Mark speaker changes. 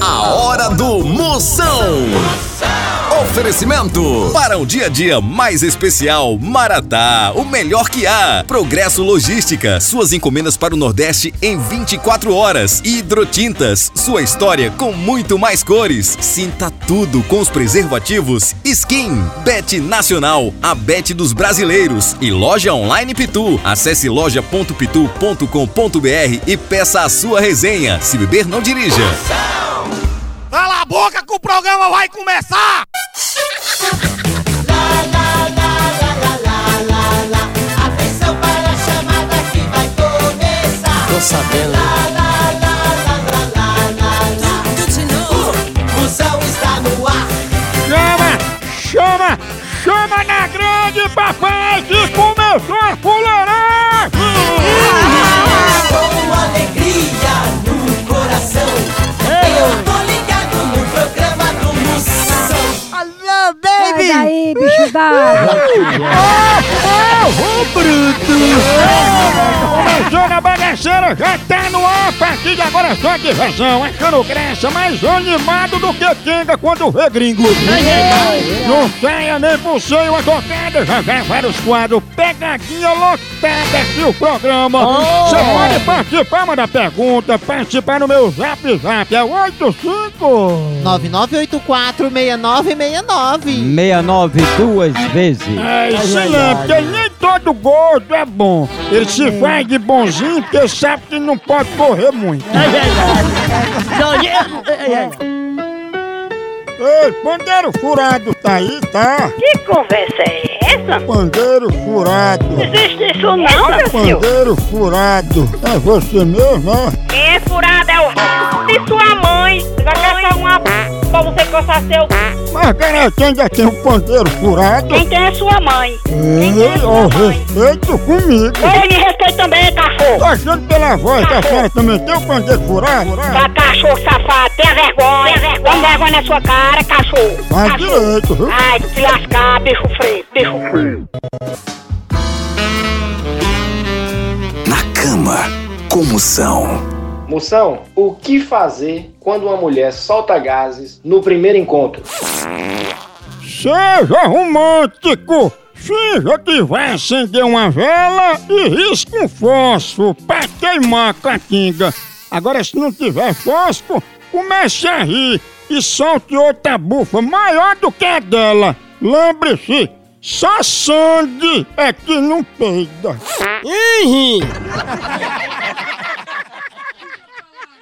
Speaker 1: A hora do Moção. Oferecimento para um dia a dia mais especial, Maratá, o melhor que há. Progresso Logística, suas encomendas para o Nordeste em 24 horas. Hidrotintas, sua história com muito mais cores. Sinta tudo com os preservativos Skin, Bet Nacional, a Bet dos brasileiros e loja online Pitu. Acesse loja.pitu.com.br e peça a sua resenha. Se beber, não dirija.
Speaker 2: Cala a boca que o programa vai começar!
Speaker 3: Atenção para a chamada que vai começar.
Speaker 4: Tô sabendo.
Speaker 3: O Moção está no ar.
Speaker 2: Chama, chama, chama na grande, papai, que
Speaker 5: daí, bicho d'água!
Speaker 2: Ô, bruto! Começou na bagaceira, já tá no ar, a partir de agora é só diversão, achando graça, mais animado do que Kenga quando vê gringo. Não saia nem por sem uma tocada, já já vários quadros, pegadinha lotada aqui o programa. Você pode participar, mandar pergunta, participar no meu zap zap, é 85...
Speaker 6: 99846969.
Speaker 4: 69 duas vezes.
Speaker 2: É isso aí, porque nem todo gordo é bom. Ele se faz de bonzinho porque sabe que não pode correr muito. Ei, pandeiro furado tá aí, tá?
Speaker 5: Que conversa é essa?
Speaker 2: Pandeiro furado.
Speaker 5: Existe isso não, meu filho?
Speaker 2: Pandeiro furado. É você mesmo, né?
Speaker 5: Quem é furado é o de sua pra você coçar seu...
Speaker 2: Mas cara, quem ainda tem um pandeiro furado?
Speaker 5: Quem tem é sua mãe.
Speaker 2: Ei, ó, respeito comigo.
Speaker 5: Você me respeita também, cachorro.
Speaker 2: Tô achando pela voz que a senhora também tem um pandeiro furado?
Speaker 5: Tá cachorro safado, tenha vergonha. Tenha vergonha. Toma vergonha na sua cara, cachorro.
Speaker 2: Faz
Speaker 5: Cachorro.
Speaker 2: direito, viu?
Speaker 5: Ai, te lascar, bicho feio, bicho feio.
Speaker 1: Na cama, com Moção.
Speaker 7: Moção, o que fazer quando uma mulher solta gases no primeiro encontro?
Speaker 2: Seja romântico! Finja que vai acender uma vela e risca um fósforo pra queimar a catinga. Agora, se não tiver fósforo, comece a rir e solte outra bufa maior do que a dela. Lembre-se, só sangue é que não peida.